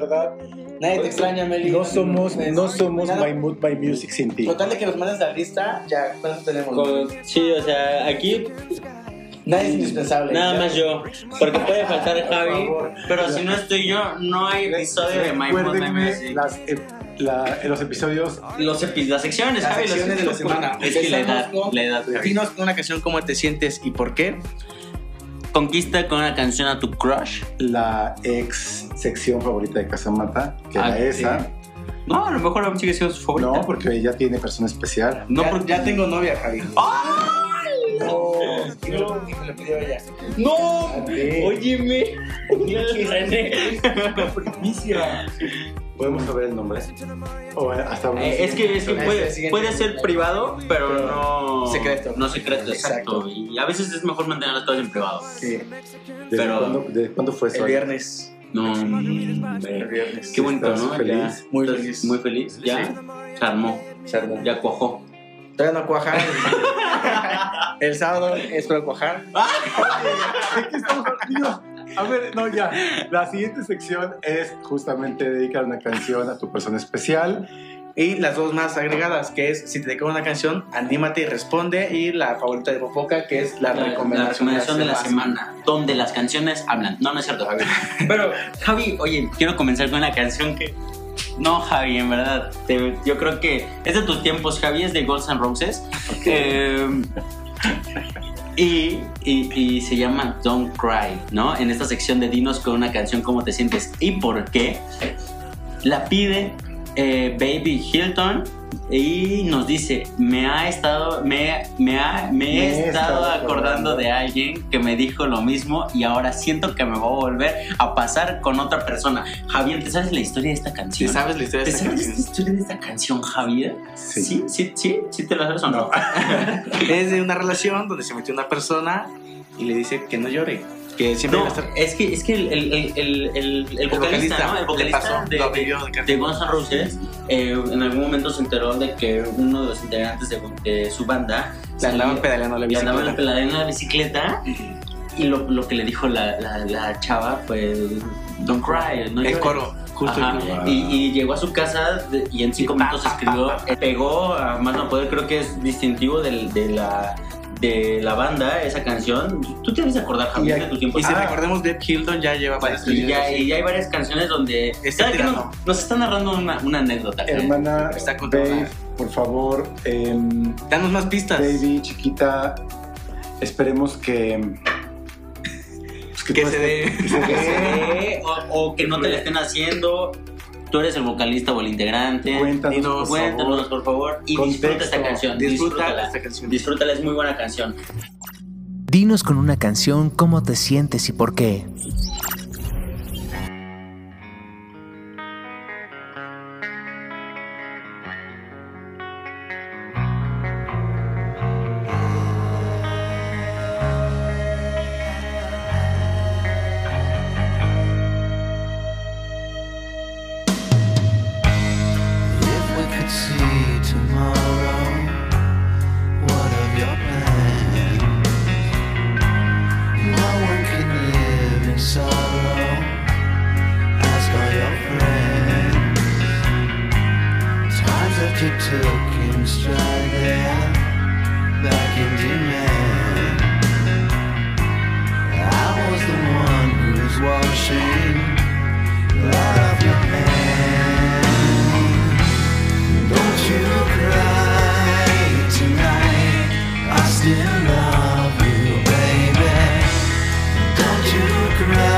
Verdad, Nadie te extraña, Meli. no somos, no somos Nada. My Mood, My Music sin ti. Total de que nos mandes la lista, ya, con eso tenemos. Con- sí, o sea, aquí Nadie es indispensable. nada Ya. más yo. Porque puede faltar Javi, favor. pero si no estoy yo, no hay episodio de My Mood, My Recuérdenme Music. las, eh, la- los episodios. Los epi- las secciones, Las Javi, secciones de la semana. Es que la edad, Empezamos con- la edad. Javi. Dinos con una canción cómo te sientes y por qué. Conquista con una canción a tu crush. La ex sección favorita de Casamata, que Ah, era esa. No, a lo mejor aún sigue siendo su favorita. No, porque ella tiene persona especial. No, ya, porque ya tengo novia, Javi. No, Y me lo- y me lo pidió ella. ¡No! Óyeme. René. primicia. ¿Podemos saber el nombre? O hasta una- Eh, es que, es que Ese puede, ser privado, pero Pero no. secreto. No secreto, exacto. Exacto. Y a veces es mejor mantener las cosas en privado. Sí, ¿Desde, pero- cuándo, ¿Desde cuándo fue eso? el viernes. No, El viernes. Qué bonito, ¿Estás ¿no? feliz? Ya. Muy ¿Estás feliz. Muy feliz. Ya. Sí. Se armó. Se armó. Ya cuajó. Todavía no cuaja. el sábado espero cuajar. ¿De qué estamos hablando? A ver, no, ya. La siguiente sección es justamente dedicar una canción a tu persona especial. Y las dos más agregadas, que es si te dedico una canción, anímate y responde. Y la favorita de Popoca, que es la, La, recomendación, la recomendación de la semana. Donde las canciones hablan. No, no es cierto, Javi. Pero, Javi, oye, quiero comenzar con una canción que. No, Javi, en verdad. te- yo creo que es de tus tiempos, Javi, es de Guns N' Roses. Eh, y, se llama Don't Cry, ¿no? En esta sección de Dinos con una canción, ¿cómo te sientes? ¿Y por qué? La pide eh, Baby Hilton y nos dice, me ha estado, me, me, ha- me he estado acordando de alguien que me dijo lo mismo y ahora siento que me va a volver a pasar con otra persona. Javier, ¿te sabes la historia de esta canción? sabes la historia ¿Te de esta sabes la canción. historia de esta canción, Javier? Sí. ¿Sí? ¿Sí? ¿Sí? ¿Sí te la sabes o no? No. Es de una relación donde se metió una persona y le dice que no llore. Que siempre No, va a estar. es que, es que el, el, el, el, el- el vocalista, ¿no? El vocalista pasó, de, lo de de Guns N' Roses eh, en algún momento se enteró de que uno de los integrantes de, de su banda Le andaban pedaleando la andaban bicicleta. pedaleando la bicicleta y lo, lo que le dijo la, la, la chava fue Don't cry, no El llores". coro, justo. Y, y llegó a su casa de- y en cinco minutos escribió, pegó a más no poder, creo que es distintivo del- de, la, de la banda, esa canción. Tú te debes acordar, Javier, de tu tiempo. Y si Ah. recordemos, Deb Hilton ya lleva varias Y ya, y ya hay varias canciones donde Está que nos, nos está narrando una, una anécdota. Hermana, Está Babe, por favor, em, Danos más pistas. baby, chiquita, esperemos que... pues, Que se dé. que se dé. Eh, o, o que no te la estén haciendo. Tú eres el vocalista o el integrante. Cuéntanos, Dinos, por Cuéntanos, favor. por favor. Y Contexto. disfruta esta canción. Disfruta Disfrútala. esta canción. Disfrútala, es muy buena canción. Dinos con una canción cómo te sientes y por qué. regret.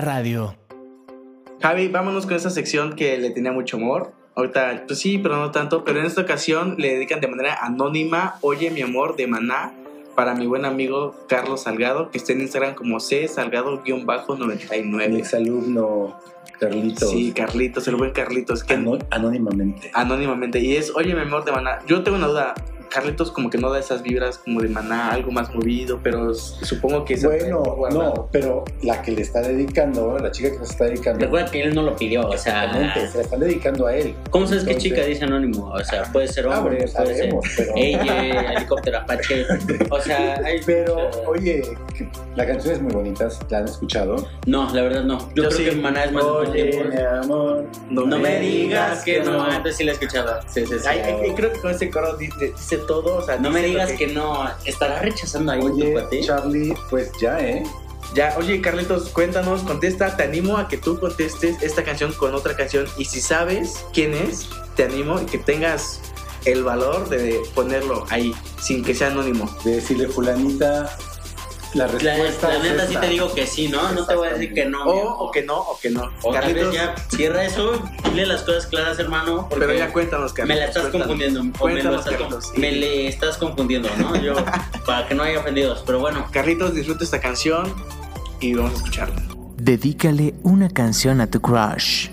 radio. Javi, vámonos con esta sección que le tenía mucho amor. Ahorita, pues sí, pero no tanto. Pero en esta ocasión le dedican de manera anónima Oye mi amor de Maná para mi buen amigo Carlos Salgado, que está en Instagram como C Salgado-99. Ex alumno Carlitos. Sí, Carlitos, el buen Carlitos. Anónimamente. Anónimamente. Y es Oye mi amor de Maná. Yo tengo una duda. Carlitos como que no da esas vibras como de maná, algo más movido, pero supongo que es Bueno, no, pero la que le está dedicando, la chica que nos está dedicando, Recuerda que él no lo pidió, o sea. exactamente, se la están dedicando a él. ¿Cómo sabes qué chica dice anónimo? O sea, puede ser Ah, hombre, puede ser pero... ella, helicóptero Apache. O sea, hay. Pero, oye, la canción es muy bonita, ¿la han escuchado? No, la verdad no. Yo, Yo creo sí. que Maná es más Oye, importante. amor. No, No me digas que no. Antes sí la escuchaba. Sí, sí, sí. Ay, creo que con ese coro dice todo, o sea, No me digas que no. ¿Estará rechazando ahí tu Oye, cuate? Charlie, pues ya, ¿eh? Ya, oye, Carlitos, cuéntanos, contesta, te animo a que tú contestes esta canción con otra canción y si sabes quién es, te animo y que tengas el valor de ponerlo ahí, sin que sea anónimo. De decirle fulanita, la respuesta la neta sí te digo que sí, ¿no? No te voy a decir que no. O, o que no, o que no. O Carlitos, ya cierra eso, dile las cosas claras, hermano. Porque pero ya cuéntanos, Carlitos. me la estás cuéntanos. confundiendo. O me, lo Cuéntanos, estás, Carlitos. me le estás confundiendo, ¿no? Yo, para que no haya ofendidos. Pero bueno, Carlitos, disfruta esta canción y vamos a escucharla. Dedícale una canción a tu crush.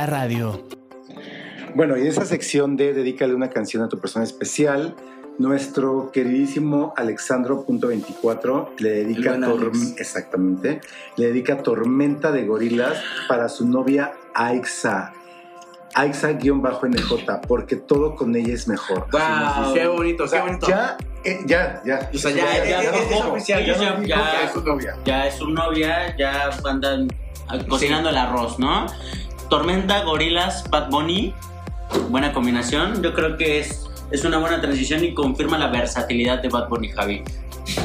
La radio. Bueno, y en esa sección de Dedícale una canción a tu persona especial, nuestro queridísimo Alexandro.24 le dedica exactamente, le dedica Tormenta de Gorilas para su novia Aixa. Aixa-NJ, porque todo con ella es mejor. Wow. Qué bonito, O sea, qué bonito. ya, eh, ya, ya. O sea, ya, Ya, ya, ya, ya, es ya, oficial. ya, ya, ya, dijo ya. que es su novia. Ya es su novia, ya andan ah, cocinando el arroz, ¿no? Tormenta, gorilas, Bad Bunny. Buena combinación. Yo creo que es, es una buena transición y confirma la versatilidad de Bad Bunny, Javi.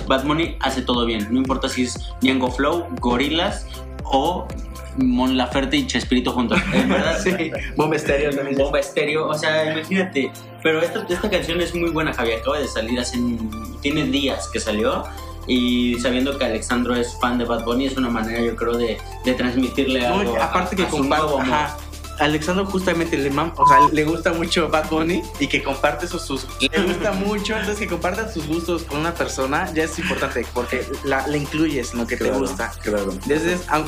Bad Bunny hace todo bien. No importa si es Django Flow, Gorilas o Mon Laferte y Chespirito juntos. En verdad, Sí, Bomba Estéreo también. Bomba estéreo, o sea, imagínate. Pero esta, esta canción es muy buena, Javi. Acaba de salir hace. Tiene días que salió. Y sabiendo que Alexandro es fan de Bad Bunny, es una manera, yo creo, de, de transmitirle No, algo. aparte a- que a su comparte, nuevo amor. ajá, Alexandro justamente le, mam- o sea, le gusta mucho Bad Bunny y que comparte sus, sus le gusta mucho, entonces que compartas sus gustos con una persona ya es importante porque la, la incluyes en lo que te Claro, gusta. Claro.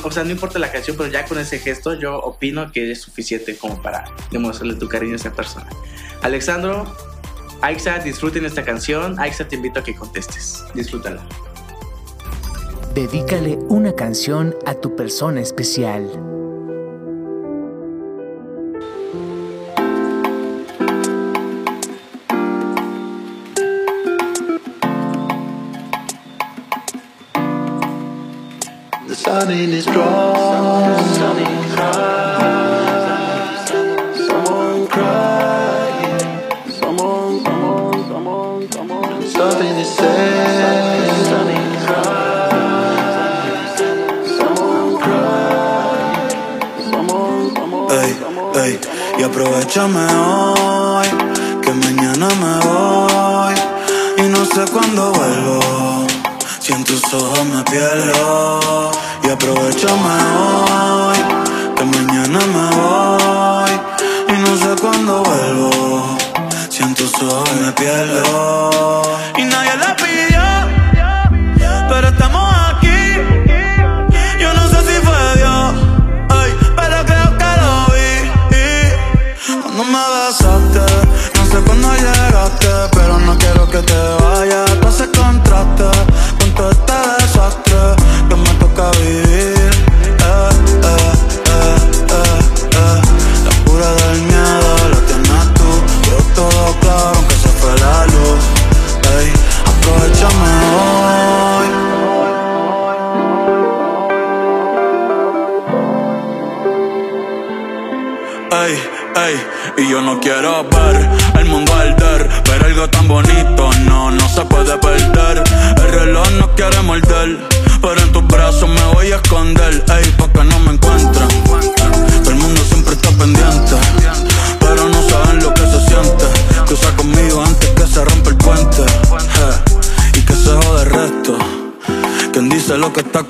O sea, no importa la canción, pero ya con ese gesto yo opino que es suficiente como para demostrarle tu cariño a esa persona. Alexandro, Aixa, disfruten esta canción. Aixa, te invito a que contestes. Disfrútala. Dedícale una canción a tu persona especial. The sun in. Aprovechame hoy, que mañana me voy y no sé cuándo vuelvo. Si en tus ojos me pierdo y aprovechame hoy, que mañana me voy y no sé cuándo vuelvo. Si en tus ojos me pierdo no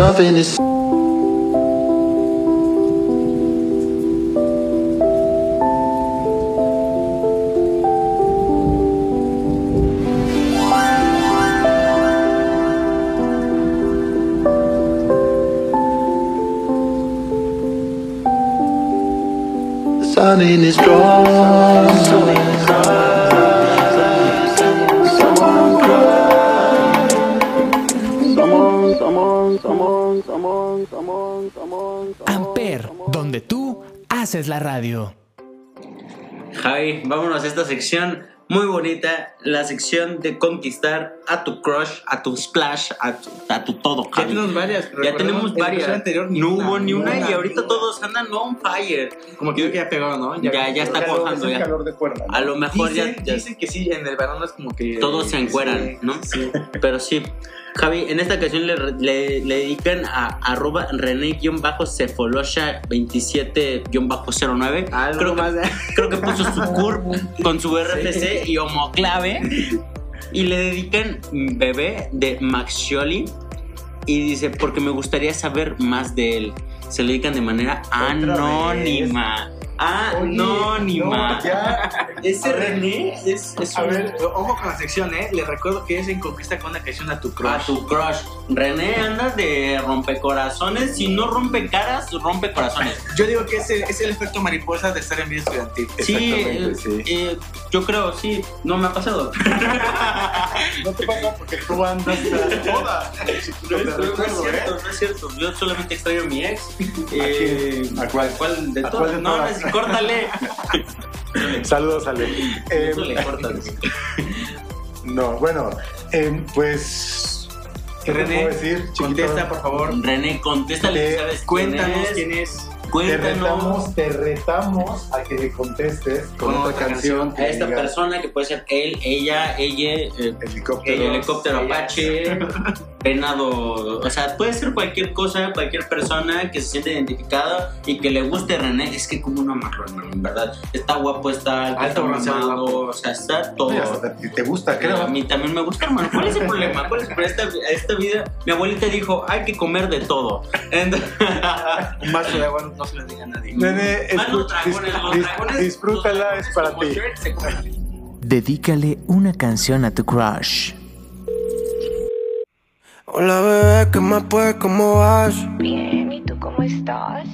Something is esta sección muy bonita la sección de conquistar a tu crush, a tu splash, a tu, a tu todo. Ya Javi. tenemos varias. pero Ya tenemos varias. anterior no hubo ni una, y ahorita todos andan on fire. Como que yo que ya pegaron, ¿no? Ya, ya está Calor, cuajando es el ya. calor de cuerda. ¿no? A lo mejor Dicen, ya, ya dicen que sí, en el verano es como que. todos se encueran, Sí, ¿no? Sí. Pero sí. Javi, en esta ocasión le, le- le dedican a arroba René-Cefolocha27-09. Algo creo, que, creo que puso su CURP con su RFC y homoclave. Y le dedican bebé de Max Scioli. Y dice, porque me gustaría saber más de él. Se le dedican de manera anónima. Anónima. No, ya. Ese René es, es A un- ver, ojo con la sección, ¿eh? Les recuerdo que es en Conquista con una canción a tu crush. A tu crush. René anda de rompecorazones. Si no rompe caras, rompe corazones. Yo digo que es el, es el efecto mariposa de estar en vida estudiantil. Sí, Exactamente, eh, sí. eh, yo creo, sí. No me ha pasado. No te pasa porque tú andas a toda. No no es recuerdo, ¿eh? cierto, no es cierto. Yo solamente extraño a mi ex. Eh, ¿A cuál? ¿Cuál de ¿A cuál de No, córtale. Saludos, Ale. Eh, Eso le cortas. no, bueno, eh, pues. ¿Qué te René, puedo decir, chiquito? Contesta, por favor. René, contéstale. Eh, ¿sabes Cuéntanos quién quién es? es. Te Cuéntanos retamos, te retamos a que le contestes con, Con otra otra canción. a esta diga persona que puede ser él, ella, ella, eh, Helicóptero. el helicóptero ella. Apache, venado, o sea, puede ser cualquier cosa, cualquier persona que se siente identificada y que le guste René, es que como una marrón, en verdad, está guapo, está alto, está mamado, o sea, está todo. Hasta te, gusta, A creo. mí también me gusta, hermano. ¿Cuál es el problema? ¿Cuál es el problema? Esta, esta vida, mi abuelita dijo, hay que comer de todo. Un vaso de agua no se lo diga a nadie. Nene, Van los escu- dragones, los dis- dragones, disfrútala, los es para ti. Dedícale una canción a tu crush. Hola bebé, ¿qué más pues? ¿Cómo vas? Bien, ¿y tú cómo estás?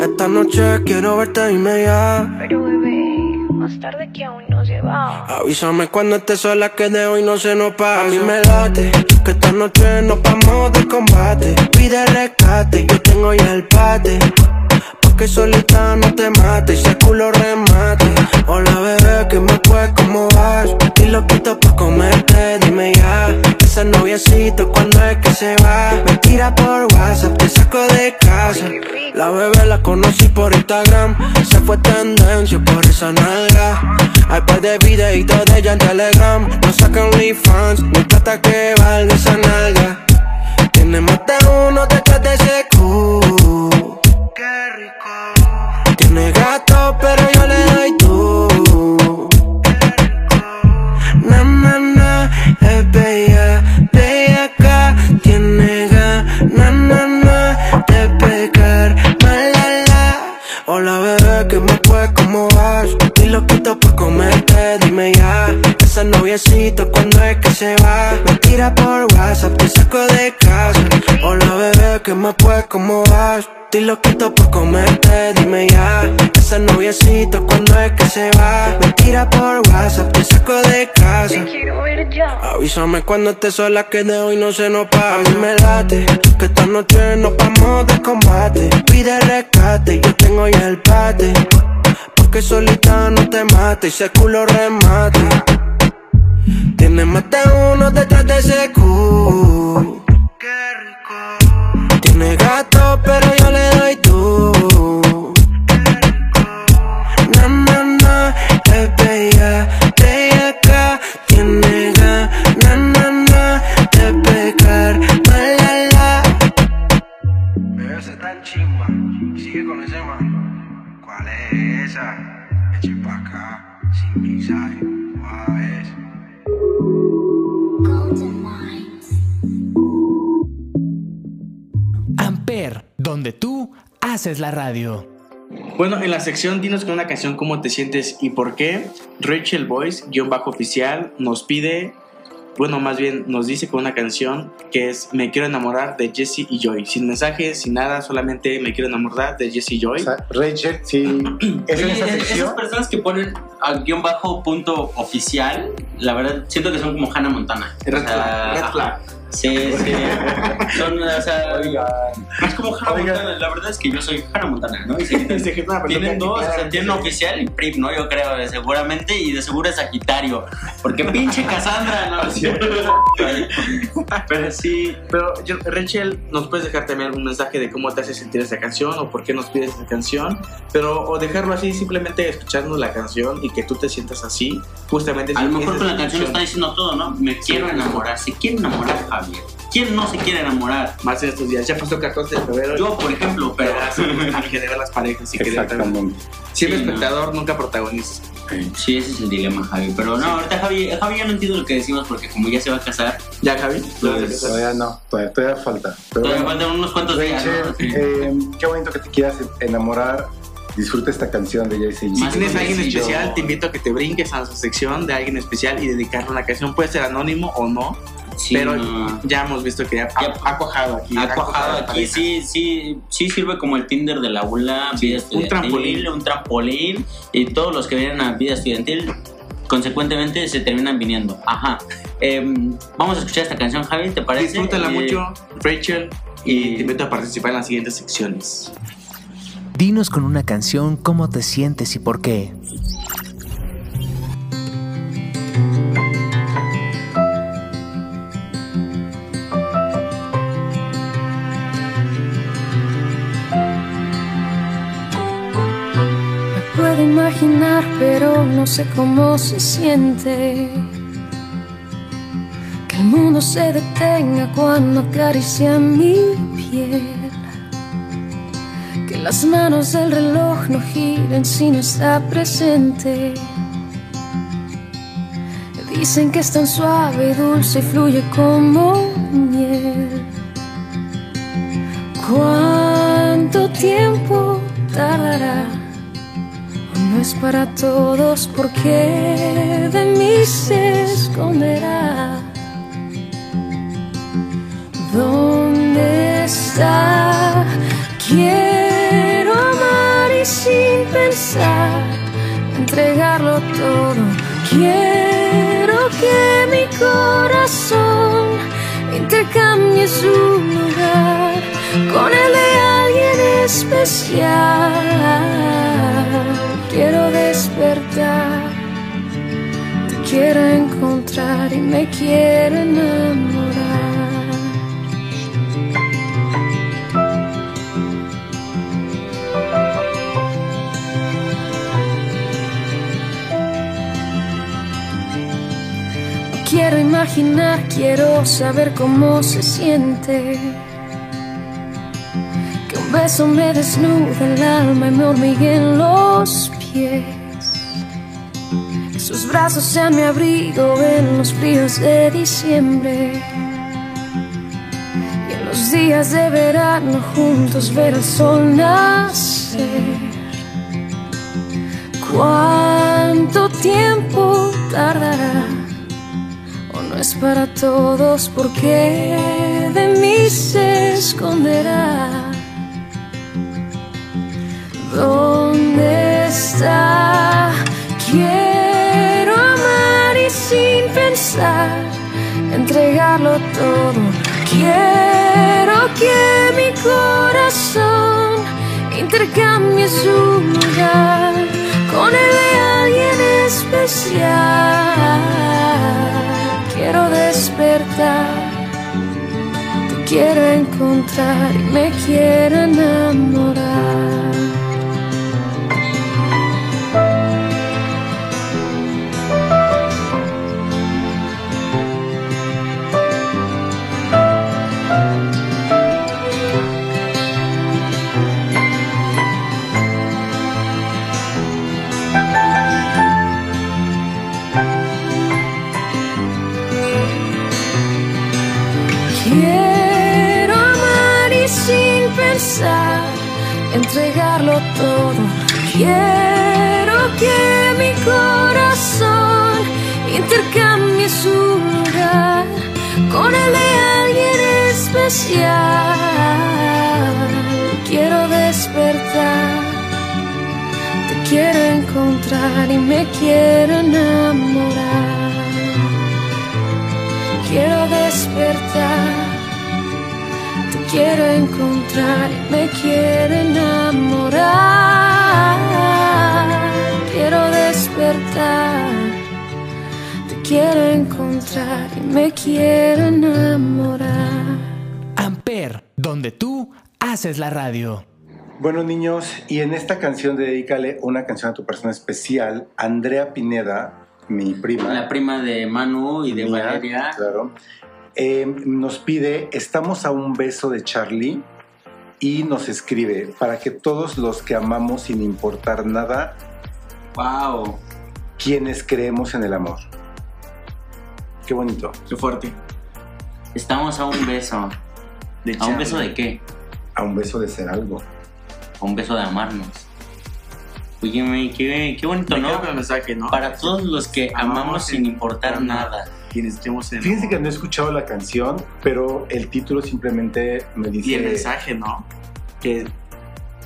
Esta noche quiero verte y me ya. Pero bebé, más tarde que aún no se va. Avísame cuando estés sola que de hoy no se nos pasa. A mí me late que esta noche nos vamos de combate. Pide rescate, yo tengo ya el pate. Porque solita no te mate y ese culo remate. Hola bebé, ¿qué más pues? ¿Cómo vas? Y lo quito pa' comerte, dime ya. Ese noviecito cuando es que se va. Me tira por WhatsApp, te saco de casa. La bebé la conocí por Instagram. Se fue tendencia por esa nalga. Hay par de videitos de ella en Telegram. No sacan fans, no importa que valga esa nalga. Tiene más de uno detrás de ese cu. Qué rico. Tiene gato, pero yo le doy tú. Na, na, na, es bella, bella acá. Tiene ganas, na, na, de pegar. Malala. Hola bebé, ¿qué más pues? ¿Cómo vas? Y lo quito por comerte, dime ya. Ese noviecito cuando es que se va. Me tira por WhatsApp, te saco de casa. Hola bebé, ¿qué más pues? ¿Cómo vas? Y lo quito por comerte, dime ya. Ese noviecito cuando es que se va. Me tira por WhatsApp, te saco de casa. Avísame cuando estés sola que de hoy no se nos pasa. A mí me late que esta noche nos vamos de combate. Pide rescate, yo tengo ya el pate. Porque solita no te mate y ese culo remate. Tiene más de uno detrás de ese cu. Qué rico. Tiene gato, pero yo le doy tú. Na, na, na, es bella, bella acá. Tiene ganas, na, na, de pegar. Malala. Bebé, se tan chimba. Sigue con ese man. ¿Cuál es esa? Eche pa' acá, sin mensaje. Amper, donde tú haces la radio. Bueno, en la sección Dinos con una canción cómo te sientes y por qué, Rachel Boyce, guion bajo oficial, nos pide, bueno, más bien nos dice con una canción que es Me quiero enamorar de Jesse y Joy. Sin mensajes, sin nada, solamente Me quiero enamorar de Jesse y Joy. O sea, Rachel, sí. Es Oye, esa sección. esas personas que ponen al guion bajo punto oficial, la verdad siento que son como Hannah Montana. Red O sea, flag, red flag. Sí, sí. Son, o sea, es como Hannah. Montana. La verdad es que yo soy Hannah Montana, ¿no? Y se quitan- Se quitan la peluca tienen dos, o sea, tienen oficial y PRIP, ¿no? Yo creo, eh, seguramente, y de seguro es Sagitario. Porque pinche Cassandra, ¿no? Pero sí. Pero yo- Rachel, nos puedes dejar también algún mensaje de cómo te hace sentir esta canción o por qué nos pides esta canción, pero o dejarlo así simplemente escuchando la canción y que tú te sientas así, justamente. A lo mejor esa con la canción está diciendo todo, ¿no? Me quiero enamorar. Se quiere enamorar, Javier. ¿Quién no se quiere enamorar? Más en estos días, ya pasó 14 de febrero. Yo, por ejemplo, pero. en general las parejas y que Exactamente. siempre Sí, no. espectador, nunca protagonista. Sí, ese es el dilema, Javi. Pero no, ahorita Javi, Javi ya no entiendo lo que decimos porque como ya se va a casar, ¿Ya, Javi? Pues, Todavía no, todavía, todavía falta. Pero todavía bueno, faltan unos cuantos días, ¿no? Sí. eh, qué bonito que te quieras enamorar. Disfruta esta canción de Jay-Z. Si Más tienes a alguien especial, te invito a que te brinques a su sección de alguien especial y dedicarle una canción. Puede ser anónimo o no, Sí, pero no. ya hemos visto que ha, Ya- ha cuajado aquí. Ha cuajado aquí, sí, sí, sí sirve como el Tinder de la ULA, vida estudiantil, trampolín. un trampolín, y todos los que vienen a vida estudiantil, consecuentemente se terminan viniendo. Ajá. Em, vamos a escuchar esta canción, Javi, ¿te parece? Disfrútala Eh, mucho, Rachel, y y- te invito a participar en las siguientes secciones. Dinos con una canción cómo te sientes y por qué. Imaginar, pero no sé cómo se siente. Que el mundo se detenga cuando acaricia mi piel. Que las manos del reloj no giren si no está presente. Dicen que es tan suave y dulce y fluye como miel. ¿Cuánto tiempo tardará? Es para todos porque de mí se esconderá. ¿Dónde está? Quiero amar y sin pensar, entregarlo todo. Quiero que mi corazón intercambie su lugar con el de alguien especial. Quiero despertar, te quiero encontrar y me quiero enamorar. Quiero imaginar, quiero saber cómo se siente. Que un beso me desnude el alma y me hormiguen los sus brazos sean mi abrigo en los fríos de diciembre. Y en los días de verano juntos ver el sol nacer. ¿Cuánto tiempo tardará? o no es para todos porque de mí se esconderá. ¿Dónde Quiero amar y sin pensar, entregarlo todo. Quiero que mi corazón intercambie su lugar con el de alguien especial. Quiero despertar, quiero encontrar y me quiero enamorar. Entregarlo todo. Quiero que mi corazón intercambie su lugar con el de alguien especial. Quiero despertar, te quiero encontrar y me quiero enamorar. Quiero despertar quiero encontrar y me quiero enamorar. Quiero despertar. Te quiero encontrar y me quiero enamorar. Amper, donde tú haces la radio. Bueno, niños, y en esta canción dedícale una canción a tu persona especial, Andrea Pineda, mi prima. La prima de Manu y de mía, Valeria. Claro. Eh, nos pide, estamos a un beso de Charlie y nos escribe, para que todos los que amamos sin importar nada, Wow. quienes creemos en el amor. Qué bonito. Qué fuerte. Estamos a un beso. De ¿A un beso de qué? A un beso de ser algo. A un beso de amarnos. Oye, qué, qué bonito, ¿no? Para todos los que amamos sin importar nada. Quienes estemos en Fíjense que no he escuchado la canción, pero el título simplemente me dice... Y el mensaje, ¿no? Que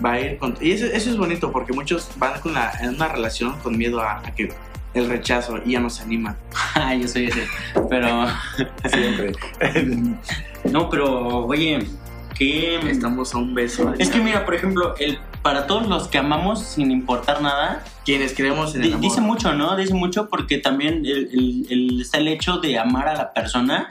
va a ir con... Y eso, eso es bonito porque muchos van con la, en una relación con miedo a, a que el rechazo y ya no se animan. Ah, yo soy ese. Pero, Siempre. no, pero, oye, qué. Estamos a un beso. Es que mira, por ejemplo, el, para todos los que amamos sin importar nada, Quienes creemos en el amor. dice mucho, ¿no? Dice mucho porque también el, el- el- está el hecho de amar a la persona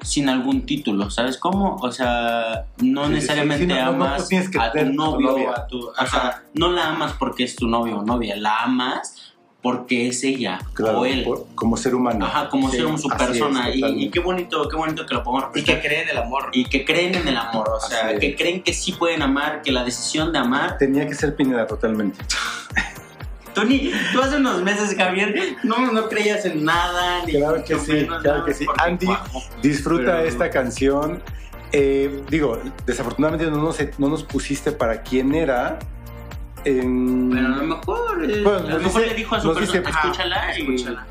sin algún título, ¿sabes cómo? O sea, no Sí, necesariamente sí, no, amas a tu novio o a tu... O sea, no la amas porque es tu novio o novia, la amas porque es ella Claro, o él. por- como ser humano. Ajá, como Sí, ser su es, persona. y, qué bonito, qué bonito que lo pongamos Y que creen en el amor. y que creen en el amor, o sea, Así es. que creen que sí pueden amar, que la decisión de amar. Tenía que ser Pineda totalmente. Tony, tú hace unos meses, Javier, no, no creías en nada. Ni Claro que sí, menos, claro que sí. Andy. Disfruta Pero- esta canción. Eh, digo, desafortunadamente no nos, no nos pusiste para quién era. En- Pero a lo mejor, eh, Bueno, a lo mejor dice- le dijo a su persona, dice, escúchala y escúchala.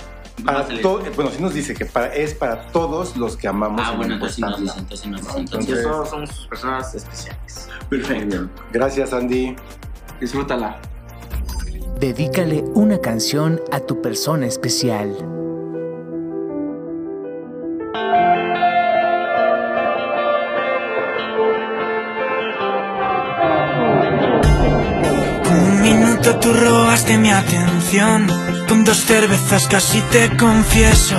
para to- bueno, sí nos dice que para, es para todos los que amamos. Ah, bueno, entonces sí nos dice, entonces sí nos dice. Entonces, entonces- todos somos sus personas especiales. bien. Gracias, Andy. Disfrútala. Dedícale una canción a tu persona especial. Un minuto tú robaste mi atención. Con dos cervezas casi te confieso.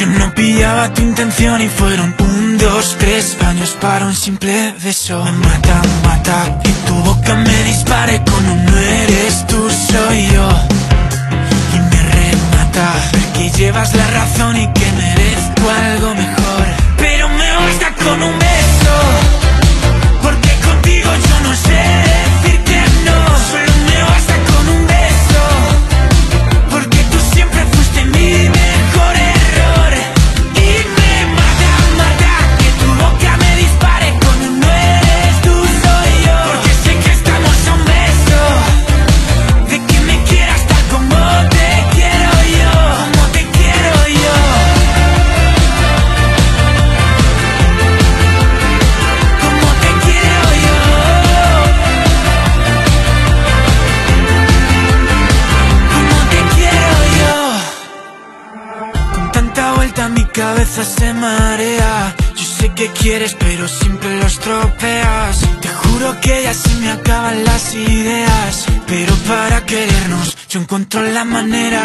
Yo no pillaba tu intención y fueron un, dos, tres años para un simple beso. Mata, mata que tu boca me dispare con un no eres tú, soy yo. Y me remata que llevas la razón y que merezco algo mejor. Pero me basta con un beso. Porque contigo yo no sé marea. Yo sé que quieres, pero siempre lo estropeas. Te juro que ya se me acaban las ideas. Pero para querernos, yo encuentro la manera.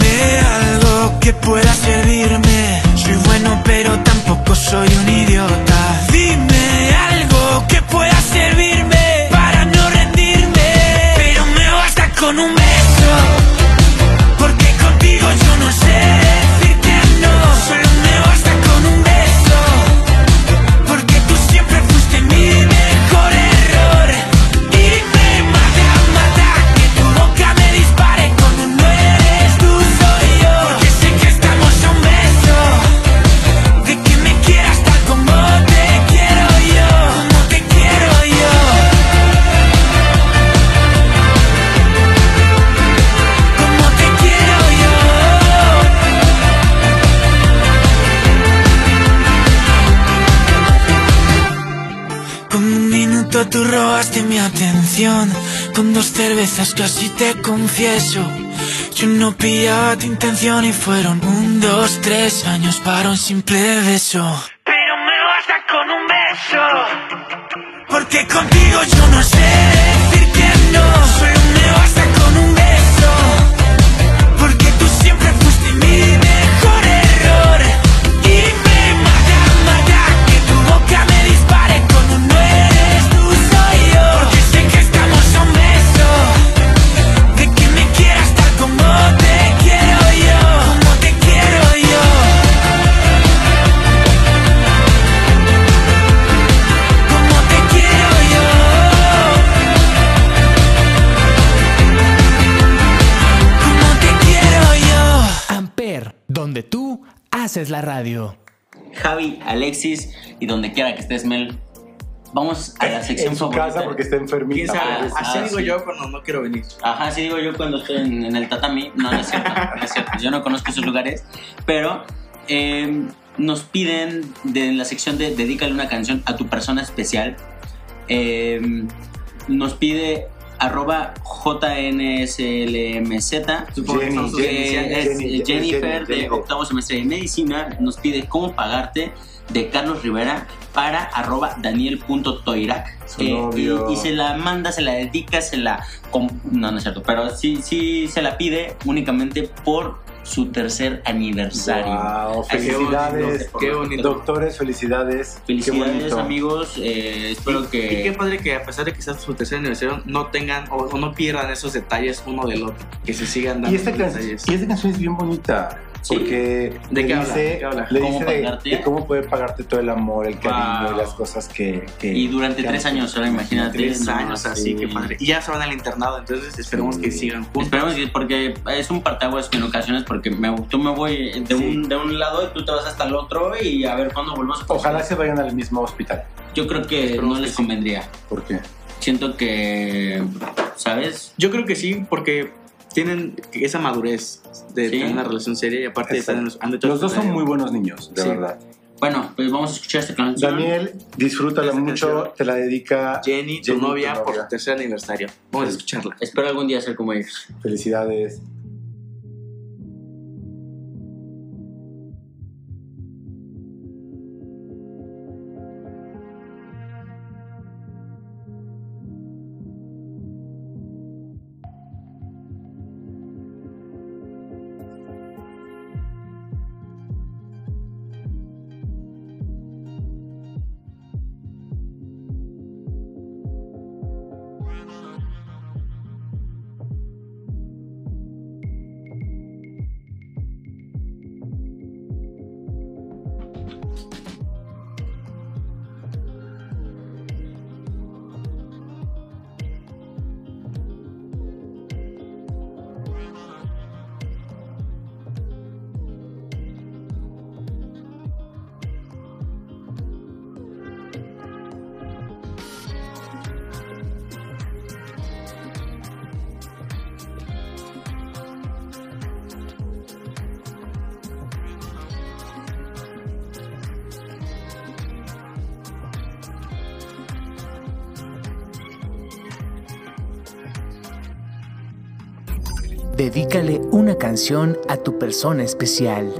Dime algo que pueda servirme. Soy bueno, pero tampoco soy un idiota. yo no pillaba tu intención y fueron un, dos, tres años para un simple beso. Pero me basta con un beso, porque contigo yo no sé. Alexis y donde quiera que estés, Mel. Vamos a la sección en su favorita. casa porque está enfermita. Pues. Así Ah, digo sí. yo cuando no quiero venir. Ajá, así digo yo cuando estoy en, en el tatami. No, no es cierto, no es cierto. Yo no conozco esos lugares. Pero eh, nos piden de la sección de Dedícale una canción a tu persona especial. eh, nos pide arroba JNSLMZ. Supongo que Jenny, Jenny, que iniciales. es Jenny, Jennifer Jenny, de Jenny. octavo semestre de medicina nos pide cómo pagarte de Carlos Rivera para arroba daniel.toirac Eh, y, y se la manda, se la dedica, se la... No, no es cierto, pero sí, sí se la pide únicamente por su tercer aniversario. Wow, felicidades. qué bonito. Doctores, felicidades. qué Felicidades bonito. amigos, eh, espero Y que... qué padre que a pesar de que sea su tercer aniversario, no tengan o, o no pierdan esos detalles uno del otro. Que se sigan dando Y esta, esos can- detalles. y esta canción es bien bonita. Sí. Porque ¿De le qué habla? dice, ¿De qué habla? le ¿Cómo dice de, pagarte? de cómo puede pagarte todo el amor, el cariño Wow. y las cosas que. que- Y durante que tres han- años, ahora imagínate. Tres no, años sí. así, qué padre. Y ya se van al internado, entonces esperemos Sí. que sigan juntos. Esperemos que, porque es un partaguas en ocasiones, porque me, tú me voy de, Sí. un, de un lado y tú te vas hasta el otro y a ver cuándo volvemos a Ojalá se vayan al mismo hospital. Yo creo que Esperemos no que les sí. convendría. ¿Por qué? Siento que, ¿sabes? Yo creo que sí, porque tienen esa madurez de Sí. tener una relación seria y aparte Exacto. están, han hecho Los dos son muy buenos niños, de Sí. verdad. Bueno, pues vamos a escuchar esta canción. Daniel, disfrútala Esta mucho, canción. te la dedica. Jenny, tu Jenny, tu novia, por novia. su tercer aniversario. Vamos a escucharla. Espero algún día ser como ellos. Felicidades. Dedícale una canción a tu persona especial.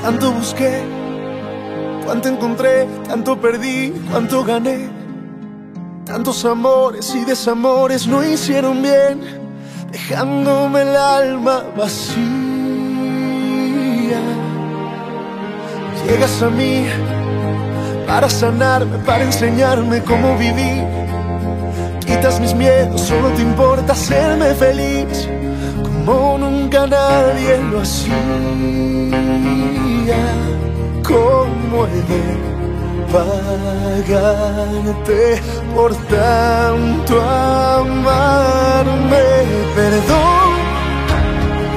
Tanto busqué, cuánto encontré, tanto perdí, cuánto gané. Tantos amores y desamores no hicieron bien, dejándome el alma vacía. A mí para sanarme, para enseñarme cómo vivir. Quitas mis miedos, solo te importa hacerme feliz, como nunca nadie lo hacía. ¿Cómo he de pagarte por tanto amarme? Perdón,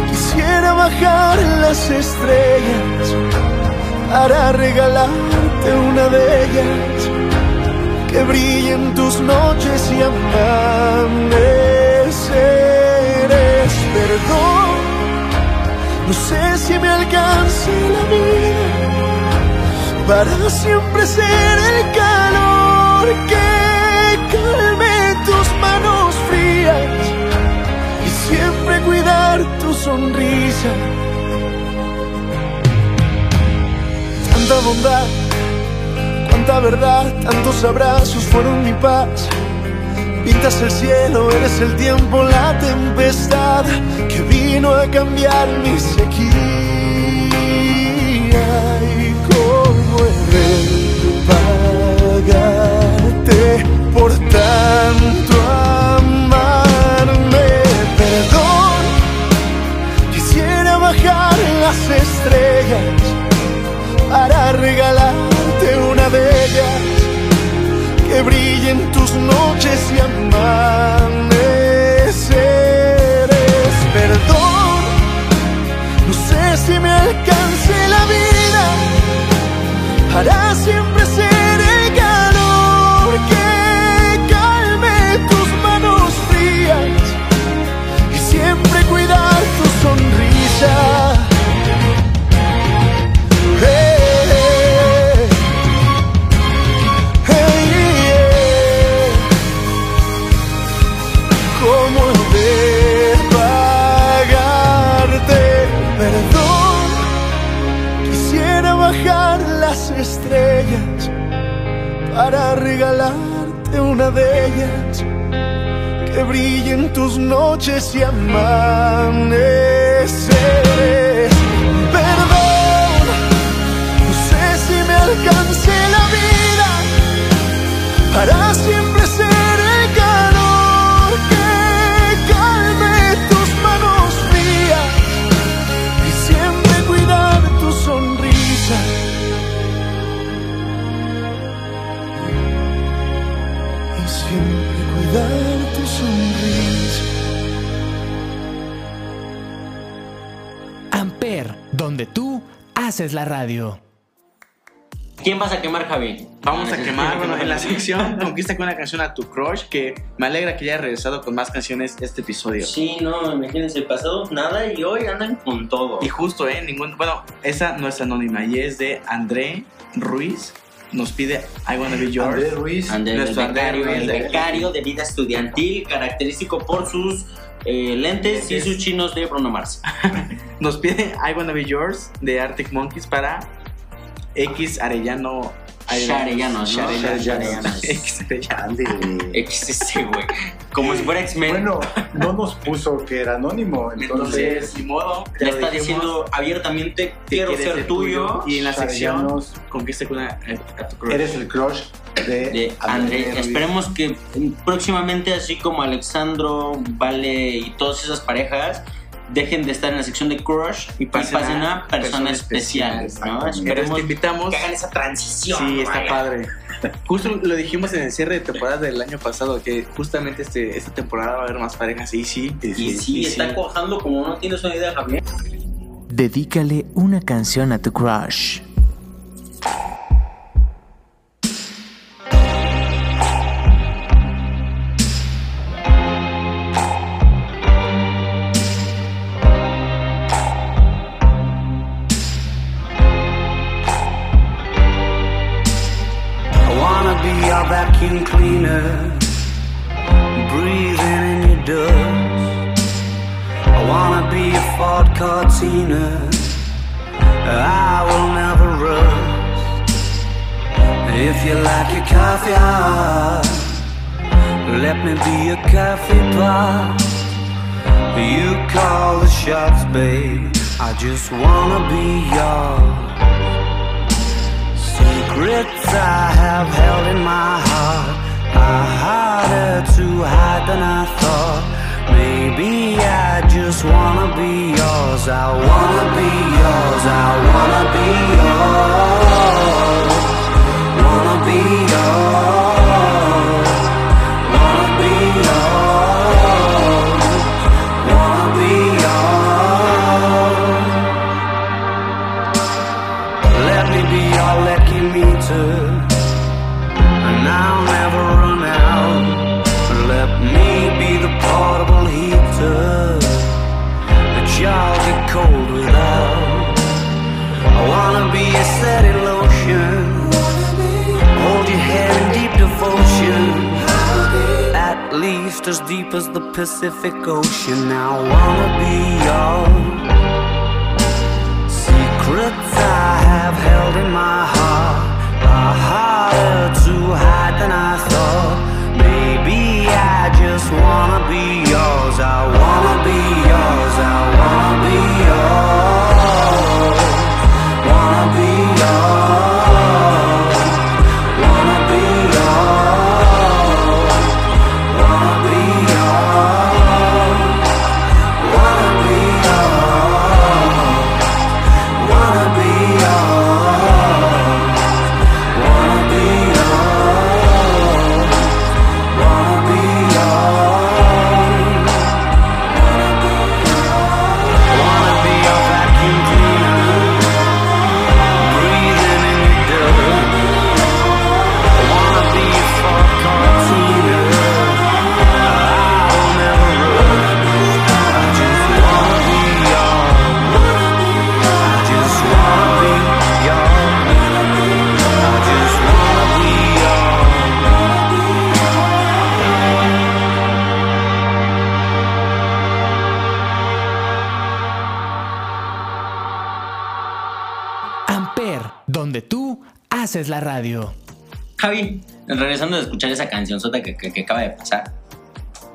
quisiera bajar las estrellas para regalarte una de ellas que brille brillen tus noches y amaneceres. Perdón, no sé si me alcance la vida para siempre ser el calor que calme tus manos frías y siempre cuidar tu sonrisa bondad. Cuánta verdad, tantos abrazos fueron mi paz. Pintas el cielo, eres el tiempo, la tempestad que vino a cambiar mi sequía. Y cómo he de pagarte por tanto amarme. Perdón, quisiera bajar las estrellas para regalarte una de ellas que brille en tus noches y amaneceres. Perdón, no sé si me alcance la vida para siempre para regalarte una de ellas que brille en tus noches y amaneceres. Perdón, no sé si me alcance la vida para siempre donde tú haces la radio. ¿Quién vas a quemar, Javi? Vamos a quemar, bueno, en la sección conquista con una canción a tu crush que me alegra que haya regresado con más canciones este episodio. Sí, no, imagínense, el pasado nada y hoy andan con todo. Y justo, ¿eh? Ningún, bueno, esa no es anónima y es de André Ruiz. Nos pide I Wanna Be Yours. Andrés Ruiz. Andrés, el Nuestro becario, Ruiz el becario de vida estudiantil, característico por sus eh, lentes y sus chinos de Bruno Mars. Nos pide I Wanna Be Yours de Arctic Monkeys para X Arellano. Sharellanos, ¿no? Sharellanos. X. XS, güey. Como si fuera X-Men. Bueno, no nos puso que era anónimo, entonces Entonces, ni modo. ya Le está dijimos, diciendo abiertamente, que quiero ser tuyo. Y en la sección, conquista con una a tu crush. eres el crush de, de André. Esperemos que próximamente, así como Alexandro, Vale y todas esas parejas, dejen de estar en la sección de Crush y pasen, a, persona, especial. ¿no? Entonces Esperemos te invitamos. que hagan esa transición. Sí, está vaya. padre. Justo lo dijimos en el cierre de temporada del año pasado, que justamente este, esta temporada va a haber más parejas. Y sí, Y sí, está cuajando como no tienes una idea, Javier. Dedícale una canción a tu crush. If you like your coffee hot, let me be a coffee pot. You call the shots, babe. I just wanna be yours. Secrets I have held in my heart are harder to hide than I thought. Maybe I just wanna be yours. I wanna be yours. I wanna be yours. Wanna be yours. Wanna be yours. Wanna be yours. Let me be your meter, and At least as deep as the Pacific Ocean. I wanna be yours. Secrets I have held in my heart are harder to hide than I thought. Maybe I just wanna be escuchar esa canción sota que, que- que acaba de pasar,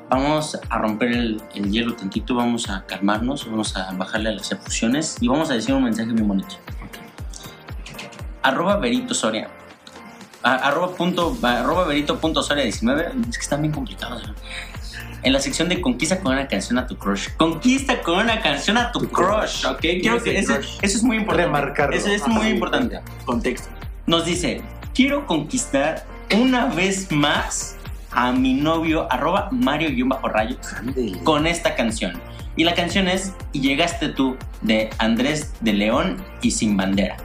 vamos a romper el, el hielo tantito, vamos a calmarnos, vamos a bajarle a las efusiones y vamos a decir un mensaje muy bonito. Arroba Berito Soria. a- arroba, punto, arroba Berito punto Soria 19. Es que están bien complicados. ¿no? En la sección de conquista con una canción a tu crush. Conquista con una canción a tu crush. ¿Ok? Quiero que eso, eso es muy importante. Remarcarlo. Eso es muy importante. Contexto. Nos dice, quiero conquistar una vez más a mi novio, arroba Mario-Rayo, con esta canción. Y la canción es Y llegaste tú, de Andrés de León y Sin Bandera.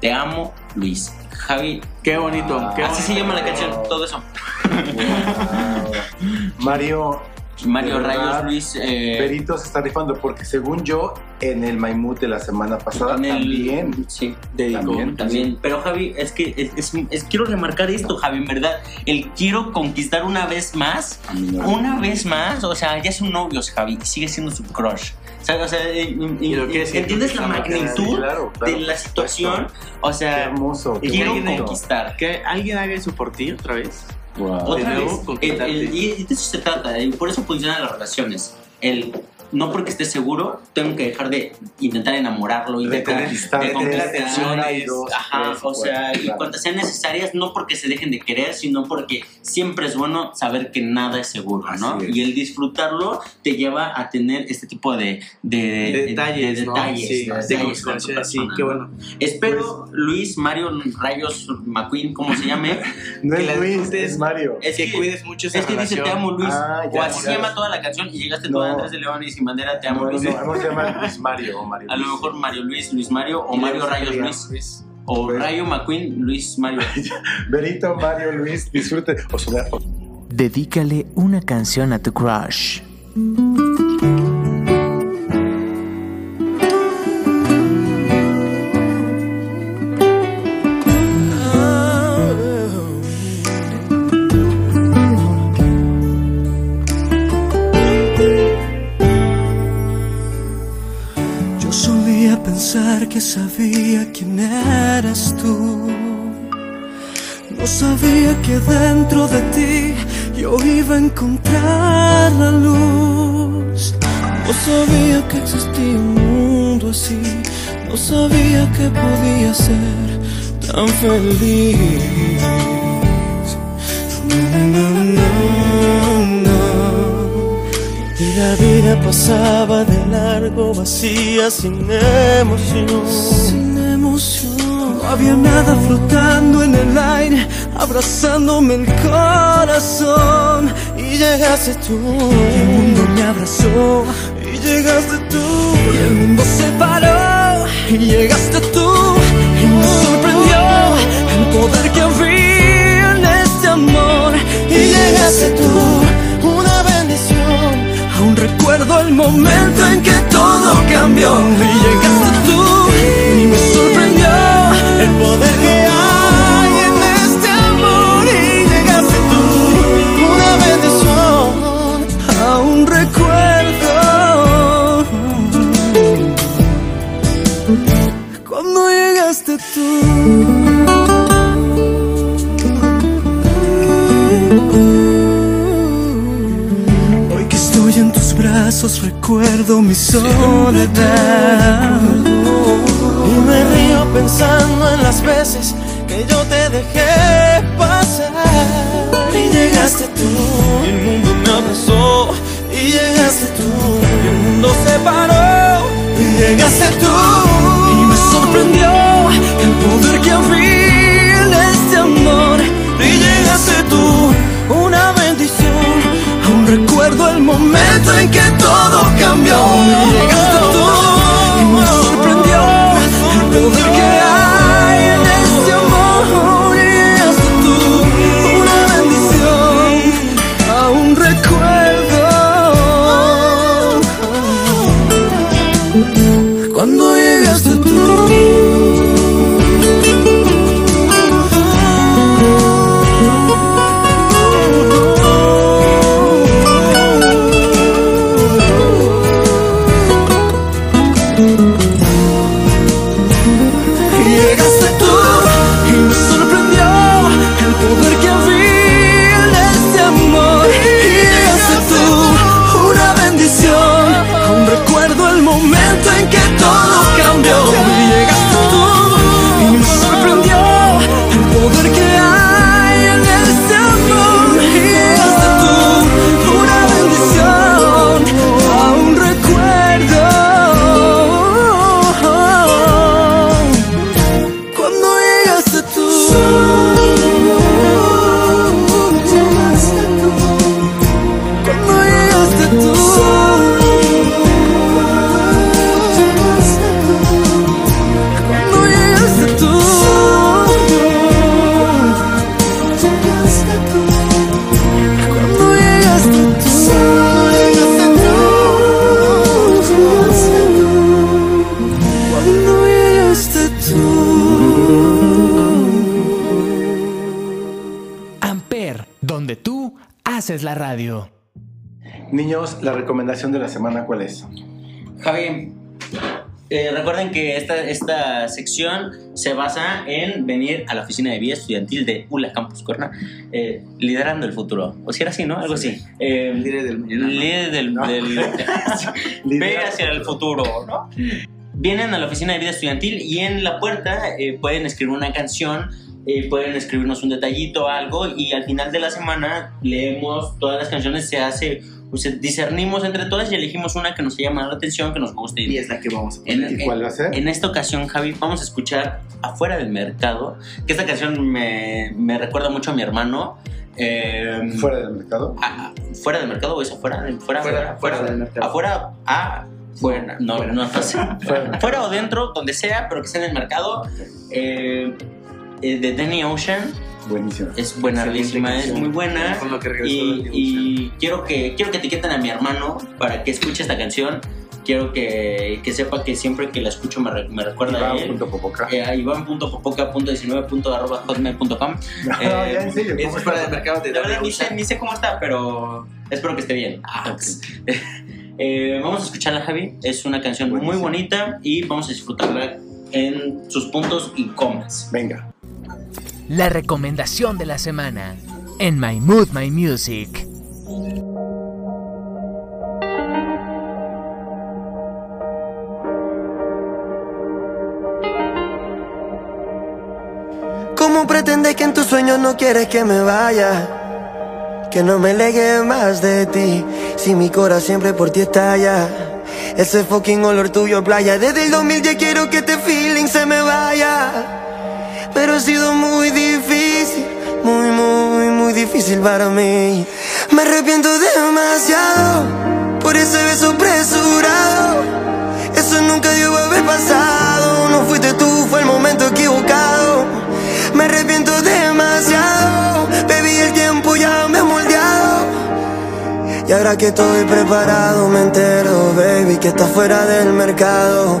Te amo, Luis. Javi. Qué bonito. qué Así se llama la canción, todo eso. Mario. Mario Rayos, Luis. eh, Berito se está rifando porque según yo, en el Maimut de la semana pasada En el- también. Sí, Dedicó. También. También, pero Javi, es que es, es- es- quiero remarcar esto, Javi, en verdad. El quiero conquistar una vez más, novio. una vez más, o sea, ya son novios, Javi, y sigue siendo su crush. O sea, o sea, eh, y- que es ¿entiendes la magnitud Sí, claro, claro, de la situación? O Qué sea, hermoso. qué quiero bonito. conquistar. Que alguien haga eso por ti otra vez. Wow. Otra nuevo, vez, conquistarte. el- el- y de eso se trata, y por eso funcionan las relaciones. El no porque esté seguro, tengo que dejar de intentar enamorarlo y De de, Conquistar, de de conquistar. dos, Ajá, tres, o sea, cuatro, y claro. cuantas sean necesarias, no porque se dejen de querer, sino porque siempre es bueno saber que nada es seguro, ¿no? Así es. Y el disfrutarlo te lleva a tener este tipo de, de, de- Detalles, de ¿no? detalles, Sí, de de detalles con tu consideraciones, sí, persona, qué ¿no? bueno. Espero, Luis, Mario, Rayos, McQueen, como se llame, No que es la Luis, es Mario. es que cuides mucho esa Es que dice relación. te amo Luis, Ah, o así llama toda la canción y llegaste tú No. a Andrés de León y sin bandera, te amo No, no, Luis. a llamar Luis Mario o Mario A lo Luis. mejor Mario Luis, Luis Mario, o Mario Rayos sería Luis, o Rayo McQueen, Luis Mario. Berito, Mario, Luis, disfrute. O sea, o- Dedícale una canción a tu crush. Sabía quién eras tú. No sabía que dentro de ti yo iba a encontrar la luz. No sabía que existía un mundo así. No sabía que podía ser tan feliz. No, no, no. Y la vida pasaba de largo vacía sin emoción. Sin emoción. No había nada flotando en el aire, abrazándome el corazón. Y llegaste tú. Y el mundo me abrazó. Y llegaste tú. Y el mundo se paró. Y llegaste tú. Y me sorprendió el poder que había en este amor. Y llegaste tú. Recuerdo el momento en que todo cambió y llegaste tú y me recuerdo mi soledad. Y me río pensando en las veces que yo te dejé pasar. Y llegaste tú, y el mundo me abrazó. Y llegaste tú, y el mundo se paró. Y llegaste tú, y me sorprendió el poder que había en este amor. Y llegaste tú, recuerdo el momento en que todo cambió. Tú, recomendación de la semana, ¿cuál es? Javi, eh, recuerden que esta, esta sección se basa en venir a la oficina de vida estudiantil de ULA Campus Corna, eh, liderando el futuro. O si era así, ¿no? Algo así. Eh, Líder del mañana. líder del, del- ve hacia el futuro, ¿no? Vienen a la oficina de vida estudiantil y en la puerta eh, pueden escribir una canción, eh, pueden escribirnos un detallito, algo, y al final de la semana leemos todas las canciones, se hace, pues, discernimos entre todas y elegimos una que nos llama la atención, que nos guste. Y es la que vamos a En, poner. ¿Y cuál va a ser? en esta ocasión, Javi, vamos a escuchar Afuera del Mercado, que esta canción me, me recuerda mucho a mi hermano. eh, ¿Fuera del mercado? a- a- ¿Fuera del mercado o es afuera? Fuera, Fuera, fuera del mercado. Afuera, a, fuera. No, Fuera. no, no. Fuera. Fuera o dentro, donde sea, pero que esté en el mercado. Eh, eh, de Danny Ocean Buenísimo. es buenísima, es muy buena. Con lo que Y, y quiero, que, quiero que etiqueten a mi hermano para que escuche esta canción. Quiero que, que sepa que siempre que la escucho me, re- me recuerda a él. Iván.popoca. Eh, a iván.popoca.19.hotmail.com No, eh, ya, en serio. Es ¿cómo fuera está? del mercado de La verdad, ni sé, ni sé cómo está, pero espero que esté bien. Ah, eh, vamos a escucharla, Javi. Es una canción muy bonita y vamos a disfrutarla en sus puntos y comas. Venga. La recomendación de la semana en My Mood, My Music. ¿Cómo pretendes que en tus sueños no quieres que me vaya? Que no me legue más de ti Si mi corazón siempre por ti estalla Ese fucking olor tuyo playa Desde el 2000 ya quiero que este feeling se me vaya Pero ha sido muy difícil Muy, muy, muy difícil para mí. Me arrepiento demasiado Por ese beso apresurado. Eso nunca debió haber pasado. No fuiste tú, fue el momento equivocado. Me arrepiento demasiado. Baby, el tiempo ya me ha moldeado. Y ahora que estoy preparado Me entero, baby, que está fuera del mercado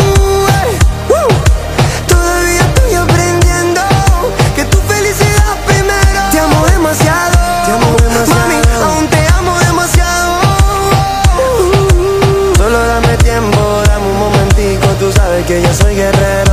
que yo soy guerrero.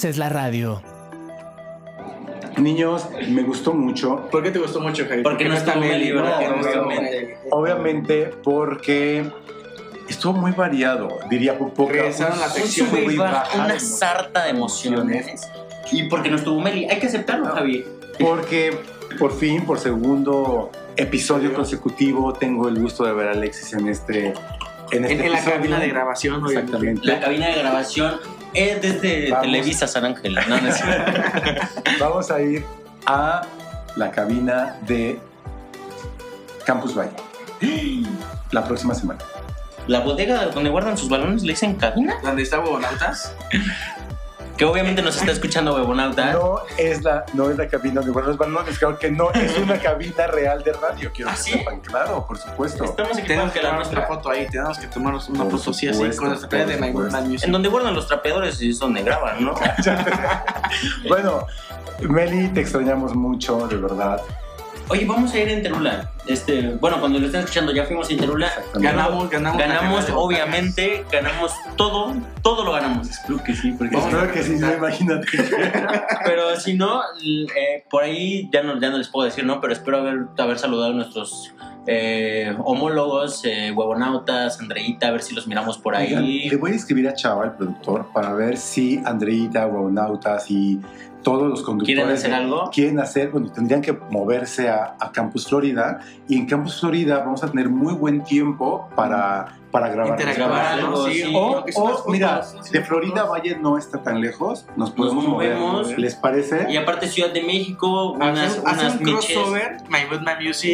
Haces la radio. Niños, me gustó mucho. ¿Por qué te gustó mucho, Javi? Porque no está Meli, ¿verdad? No, No está no, no. Obviamente porque estuvo muy variado, diría por poca. Regresaron un las sube secciones. y baja Una sarta de emociones. Y porque no estuvo Meli. Hay que aceptarlo, Javi. Porque por fin, por segundo episodio consecutivo, tengo el gusto de ver a Alexis en este. En, este En, en la cabina de grabación, obviamente. Exactamente. La cabina de grabación es desde Vamos. Televisa San Ángel. No, no es. Vamos a ir a la cabina de Campus Valle. La próxima semana. La bodega donde guardan sus balones le dicen cabina. ¿Dónde está Bobonautas? Que obviamente nos está escuchando Bebonauta. No es la, no es la cabina guardan los balones, claro que no, es una cabina real de radio, quiero ¿Ah, que sí? sepan, claro, por supuesto. Estamos Tenemos que que la tomar nuestra foto ahí. Tenemos que tomarnos una Por foto así, así, con nuestra playa de My Music. En donde guardan los trapeadores y es donde graban, ¿no? Bueno, Meli, te extrañamos mucho, de verdad. Oye, vamos a ir en Terula. Este, bueno, cuando lo estén escuchando, ya fuimos en Terula. Ganamos, ganamos. Ganamos, obviamente, ganamos todo, todo lo ganamos. Espero que sí, porque. Espero que sí, no, imagínate. Pero si no, eh, por ahí ya no, ya no les puedo decir, ¿no? Pero espero haber, haber saludado a nuestros eh, homólogos, eh, huevonautas, Andreita, a ver si los miramos por Oigan, ahí. le voy a escribir a Chava, el productor, para ver si Andreita, Guaunautas y todos los conductores ¿Quieren hacer algo? quieren hacer, bueno, tendrían que moverse a, a Campus Florida y en Campus Florida vamos a tener muy buen tiempo para, para grabar. Grabar algo, sí. O, mira, de Florida fotos. Valle no está tan lejos, nos podemos mover. movemos. ¿Les parece? Y aparte Ciudad de México, unas, hacer unas un miches, crossover, My Good My Music.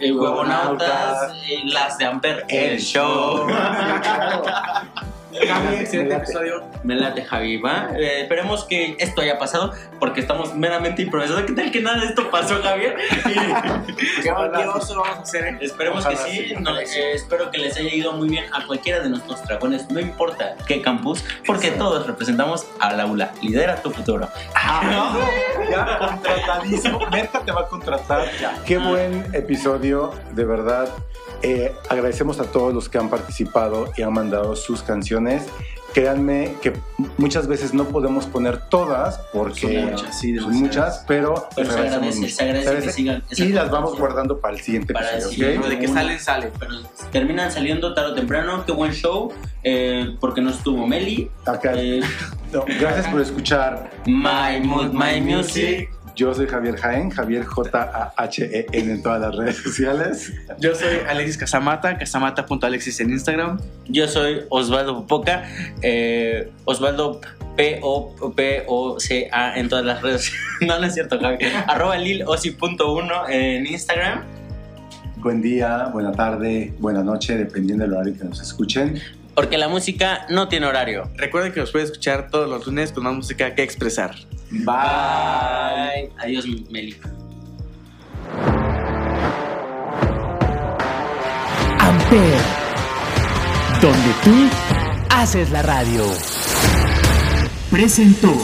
eh, huevonautas, eh, las de Amper, el show. Javi, excelente late. episodio. Me late, Javi, ¿va? Eh, esperemos que esto haya pasado, porque estamos meramente improvisando. ¿Qué tal que nada de esto pasó, Javier? Y- Qué qué oso vamos a hacer, eh. Esperemos Ojalá que sí, sí. no, eh, espero que les haya ido muy bien a cualquiera de nuestros dragones, no importa qué campus, porque todos representamos al aula. Lidera tu futuro. Ah, ya contratadísimo. Merca te va a contratar. Qué buen episodio, de verdad. Eh, agradecemos a todos los que han participado y han mandado sus canciones. Créanme que muchas veces no podemos poner todas porque Son muchas, sí, son muchas, pero, Pero se agradece, mucho. se agradece que sigan. y las vamos guardando para el siguiente Para el episodio. siguiente. ¿ok? Lo de que salen, sale. Pero terminan saliendo tarde o temprano. Qué buen show, eh, porque no estuvo Meli. Acá. Eh, No, gracias por escuchar. my Mood, My Music. Yo soy Javier Jaén, Javier J-A-H-E-N en todas las redes sociales. Yo soy Alexis Casamata, casamata.alexis en Instagram. Yo soy Osvaldo Popoca, eh, Osvaldo P-O-P-O-C-A en todas las redes. no, no es cierto, Javi. Arroba lilosi.1 en Instagram. Buen día, buena tarde, buena noche, dependiendo del horario que nos escuchen. Porque la música no tiene horario. Recuerden que nos puede escuchar todos los lunes con más música que expresar. Bye. Adiós, Meli. Amper, donde tú haces la radio. Presentó.